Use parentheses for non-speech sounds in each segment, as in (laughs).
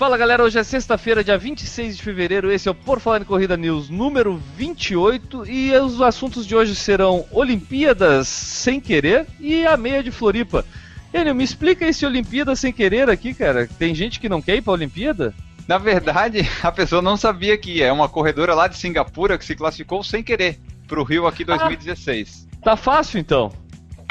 Fala galera, hoje é sexta-feira, dia 26 de fevereiro. Esse é o Por Falar em Corrida News número 28 e os assuntos de hoje serão Olimpíadas sem querer e a meia de Floripa. Enio, me explica esse Olimpíada sem querer aqui, cara. Tem gente que não quer ir pra Olimpíada? Na verdade, (laughs) a pessoa não sabia que. É uma corredora lá de Singapura que se classificou sem querer pro Rio aqui 2016. Ah, tá fácil então.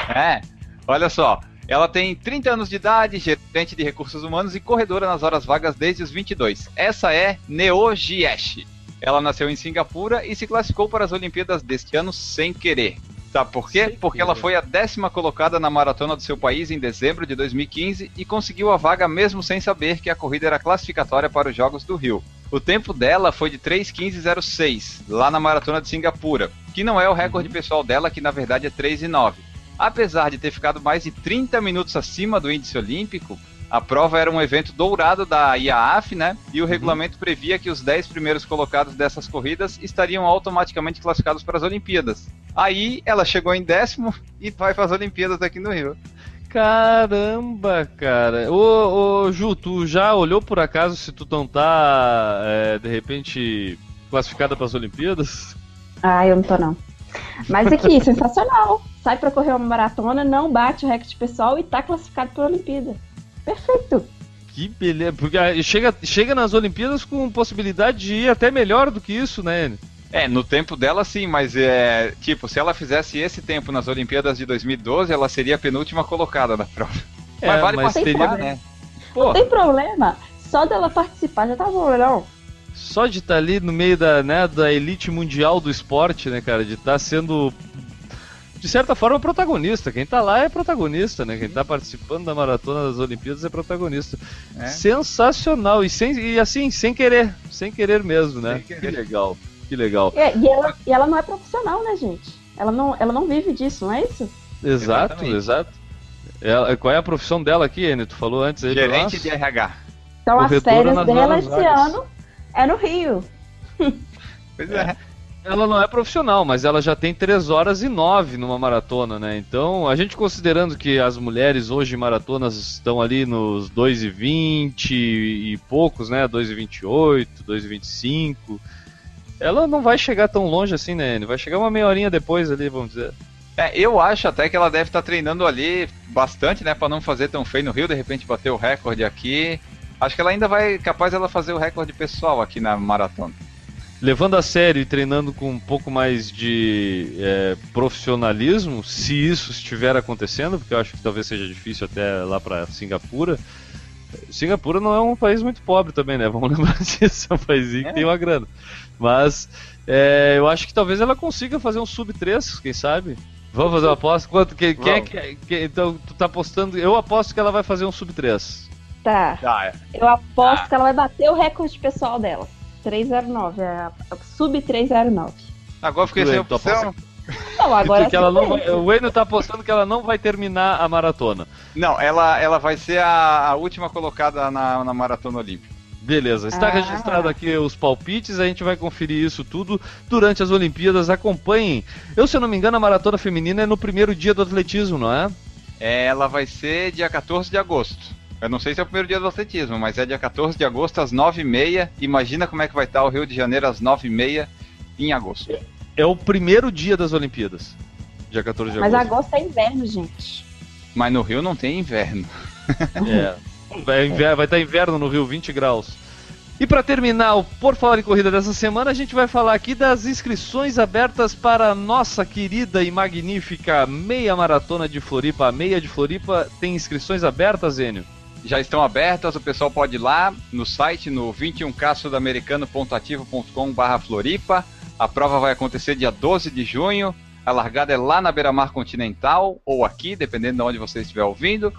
É, olha só. Ela tem 30 anos de idade, gerente de recursos humanos e corredora nas horas vagas desde os 22. Essa é Neo Jiesh. Ela nasceu em Singapura e se classificou para as Olimpíadas deste ano sem querer. Sabe por quê? Porque ela foi a décima colocada na maratona do seu país em dezembro de 2015 e conseguiu a vaga mesmo sem saber que a corrida era classificatória para os Jogos do Rio. O tempo dela foi de 3:15:06 lá na maratona de Singapura, que não é o recorde uhum. pessoal dela, que na verdade é 3:09. Apesar de ter ficado mais de 30 minutos acima do índice olímpico, a prova era um evento dourado da IAAF, né? E o uhum. regulamento previa que os 10 primeiros colocados dessas corridas estariam automaticamente classificados para as Olimpíadas. Aí ela chegou em décimo e vai para as Olimpíadas aqui no Rio. Caramba, cara. Ô, ô, Ju, tu já olhou por acaso se tu não tá, é, de repente, classificada para as Olimpíadas? Ah, eu não tô não. Mas aqui, (laughs) sensacional. Sai para correr uma maratona, não bate o recorde pessoal e tá classificado para a Olimpíada. Perfeito. Que beleza. Porque chega, chega nas Olimpíadas com possibilidade de ir até melhor do que isso, né? É, no tempo dela sim, mas é. Tipo, se ela fizesse esse tempo nas Olimpíadas de 2012, ela seria a penúltima colocada na prova. É, mas vale mas participar, teria... né? Pô. Não tem problema. Só dela participar já tá bom, não? Só de estar tá ali no meio da, né, da elite mundial do esporte, né, cara, de estar tá sendo de certa forma protagonista. Quem tá lá é protagonista, né? Quem tá participando da maratona das Olimpíadas é protagonista. É. Sensacional e sem e assim, sem querer, sem querer mesmo, né? Querer. Que legal. Que legal. É, e, ela, e ela não é profissional, né, gente? Ela não, ela não vive disso, não é isso? Exato, Exatamente. exato. Ela, qual é a profissão dela aqui, Enio? Tu falou antes aí Gerente de RH. Então as férias dela esse ano é no Rio. (laughs) Pois é. Ela não é profissional, mas ela já tem 3 horas e 9 numa maratona, né? Então, a gente considerando que as mulheres hoje maratonas estão ali nos 2 e 20 e poucos, né? 2 e 28, 2 e 25. Ela não vai chegar tão longe assim, né? Vai chegar uma meia horinha depois ali, vamos dizer. É, eu acho até que ela deve estar treinando ali bastante, né, para não fazer tão feio no Rio, de repente bater o recorde aqui. Acho que ela ainda vai capaz ela fazer o recorde pessoal aqui na maratona. Levando a sério e treinando com um pouco mais de é, profissionalismo, se isso estiver acontecendo, porque eu acho que talvez seja difícil até lá para Singapura. Singapura não é um país muito pobre também, né? (laughs) Vamos lembrar disso, é um país é. que tem uma grana. Mas é, eu acho que talvez ela consiga fazer um sub 3, quem sabe? Vamos fazer uma aposta? Quanto, quem, quem é que, que, então, tu tá apostando? Eu aposto que ela vai fazer um sub 3. Tá. Ah, é. Eu aposto ah. que ela vai bater o recorde pessoal dela. 309, é a sub 309. Agora fiquei sem opção. Não, agora que ela não vai, O Wayne tá apostando que ela não vai terminar a maratona. Não, ela, ela vai ser a, a última colocada na, na maratona olímpica. Beleza, está ah. registrado aqui os palpites, a gente vai conferir isso tudo durante as Olimpíadas. Acompanhem. Eu, se eu não me engano, a maratona feminina é no primeiro dia do atletismo, não é? é ela vai ser dia 14 de agosto. Eu não sei se é o primeiro dia do atletismo, mas é dia 14 de agosto às 9h30. Imagina como é que vai estar o Rio de Janeiro às 9h30 em agosto. É o primeiro dia das Olimpíadas. Dia 14 de agosto. Mas agosto é inverno, gente. Mas no Rio não tem inverno. é. Vai, vai estar inverno no Rio, 20 graus. E para terminar o Por Falar em Corrida dessa semana, a gente vai falar aqui das inscrições abertas para a nossa querida e magnífica meia maratona de Floripa. A meia de Floripa tem inscrições abertas, Zênio? Já estão abertas, o pessoal pode ir lá no site no 21ksudamericano.ativo.com.br Floripa. A prova vai acontecer dia 12 de junho. A largada é lá na beira-mar continental, ou aqui, dependendo de onde você estiver ouvindo.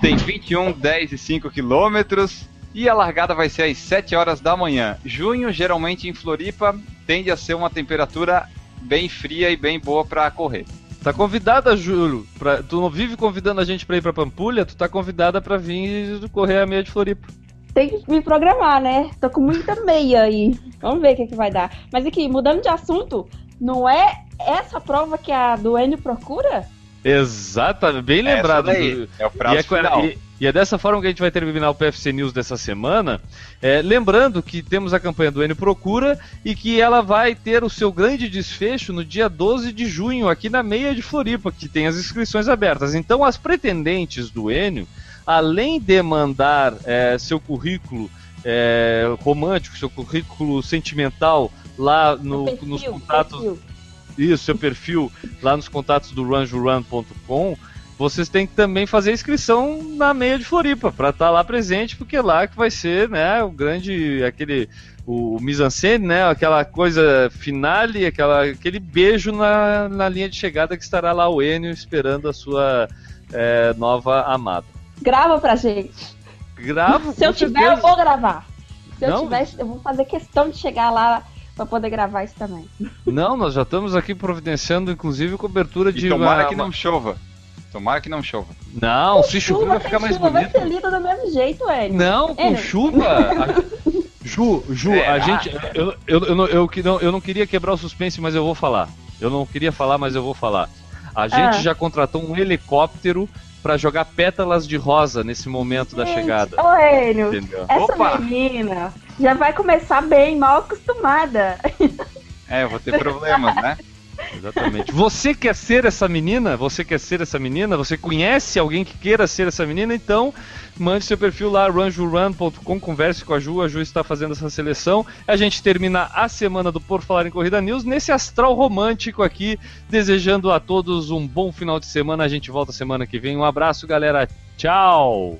Tem 21, 10 e 5 quilômetros. E a largada vai ser às 7 horas da manhã. Junho, geralmente em Floripa, tende a ser uma temperatura bem fria e bem boa para correr. Tá convidada, Júlio. Pra, tu não vive convidando a gente pra ir pra Pampulha? Tu tá convidada pra vir correr a meia de Floripa. Tem que me programar, né? Tô com muita meia aí. Vamos ver o que, é que vai dar. Mas aqui, mudando de assunto, não é essa prova que a do Enio procura? Exatamente, bem lembrado. Daí, é o prazo e é, final. E, E é dessa forma que a gente vai terminar o PFC News dessa semana. É, lembrando que temos a campanha do Enio Procura e que ela vai ter o seu grande desfecho no dia 12 de junho, aqui na Meia de Floripa, que tem as inscrições abertas. Então, as pretendentes do Enio, além de mandar é, seu currículo é, romântico, seu currículo sentimental lá no, perfil, nos contatos. Perfil. Isso, seu perfil lá nos contatos do runjuran.com vocês têm que também fazer inscrição na meia de Floripa para estar tá lá presente, porque lá que vai ser, né, o grande aquele o mise-en-scène, né, aquela coisa finale, aquela aquele beijo na, na linha de chegada que estará lá o Enio esperando a sua é, nova amada. Grava pra gente. Gravo. Se eu tiver, eu vou gravar. Se Não? eu tiver, eu vou fazer questão de chegar lá para poder gravar isso também. Não, nós já estamos aqui providenciando, inclusive, cobertura de. E tomara uma, que não chova. Tomara que não chova. Não, se chover vai ficar mais chuva, bonito. Vai ser lindo do mesmo jeito, Hélio. Não, com chuva. (laughs) Ju, Ju, é, a gente. Eu, eu, eu, não, eu, não, eu não queria quebrar o suspense, mas eu vou falar. Eu não queria falar, mas eu vou falar. A gente ah. já contratou um helicóptero para jogar pétalas de rosa nesse momento gente, da chegada. Ô, Hélio, essa Opa. menina já vai começar bem, mal acostumada. É, eu vou ter problemas, né? (laughs) Exatamente. Você quer ser essa menina? Você quer ser essa menina? Você conhece alguém que queira ser essa menina? Então, mande seu perfil lá, runjurun.com, converse com a Ju, a Ju está fazendo essa seleção. A gente termina a semana do Por Falar em Corrida News nesse astral romântico aqui, desejando a todos um bom final de semana. A gente volta semana que vem. Um abraço, galera. Tchau!